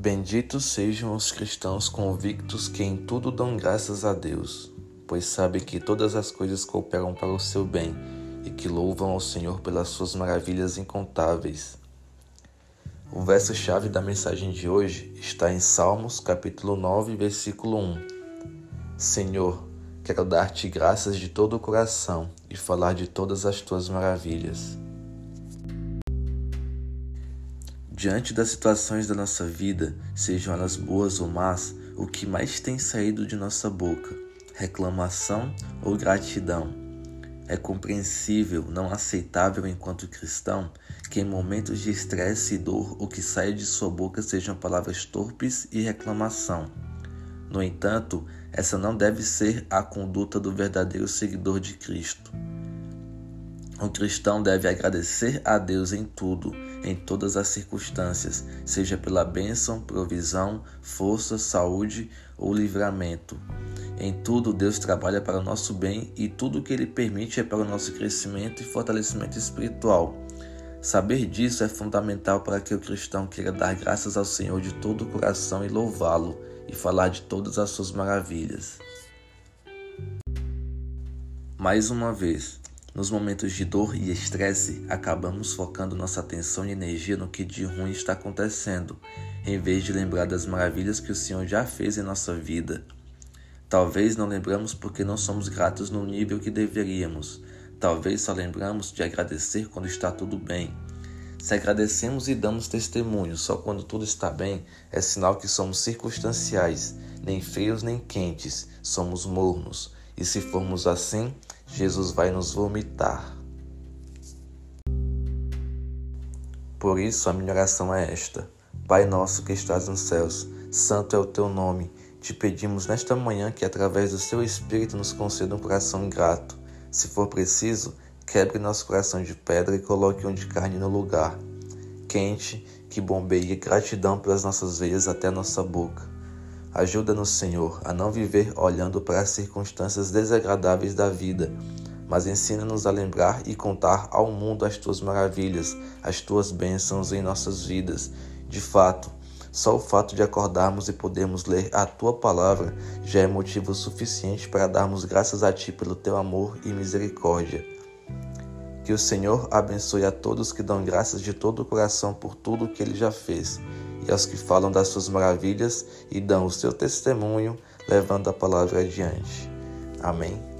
Benditos sejam os cristãos convictos que em tudo dão graças a Deus, pois sabem que todas as coisas cooperam para o seu bem e que louvam ao Senhor pelas suas maravilhas incontáveis. O verso-chave da mensagem de hoje está em Salmos, capítulo 9, versículo 1. Senhor, quero dar-te graças de todo o coração e falar de todas as tuas maravilhas. Diante das situações da nossa vida, sejam elas boas ou más, o que mais tem saído de nossa boca? Reclamação ou gratidão? É compreensível, não aceitável enquanto cristão, que em momentos de estresse e dor o que sai de sua boca sejam palavras torpes e reclamação. No entanto, essa não deve ser a conduta do verdadeiro seguidor de Cristo. O cristão deve agradecer a Deus em tudo, em todas as circunstâncias, seja pela bênção, provisão, força, saúde ou livramento. Em tudo, Deus trabalha para o nosso bem e tudo o que Ele permite é para o nosso crescimento e fortalecimento espiritual. Saber disso é fundamental para que o cristão queira dar graças ao Senhor de todo o coração e louvá-lo e falar de todas as suas maravilhas. Mais uma vez, nos momentos de dor e estresse, acabamos focando nossa atenção e energia no que de ruim está acontecendo, em vez de lembrar das maravilhas que o Senhor já fez em nossa vida. Talvez não lembramos porque não somos gratos no nível que deveríamos. Talvez só lembramos de agradecer quando está tudo bem. Se agradecemos e damos testemunho só quando tudo está bem, é sinal que somos circunstanciais, nem frios nem quentes, somos mornos. E se formos assim, Jesus vai nos vomitar. Por isso, a minha oração é esta: Pai nosso que estás nos céus, santo é o teu nome. Te pedimos nesta manhã que, através do seu Espírito, nos conceda um coração grato. Se for preciso, quebre nosso coração de pedra e coloque um de carne no lugar, quente, que bombeie gratidão pelas nossas veias até nossa boca. Ajuda-nos, Senhor, a não viver olhando para as circunstâncias desagradáveis da vida, mas ensina-nos a lembrar e contar ao mundo as tuas maravilhas, as tuas bênçãos em nossas vidas. De fato, só o fato de acordarmos e podermos ler a tua palavra já é motivo suficiente para darmos graças a ti pelo teu amor e misericórdia. Que o Senhor abençoe a todos que dão graças de todo o coração por tudo que ele já fez e aos que falam das suas maravilhas e dão o seu testemunho, levando a palavra adiante. Amém.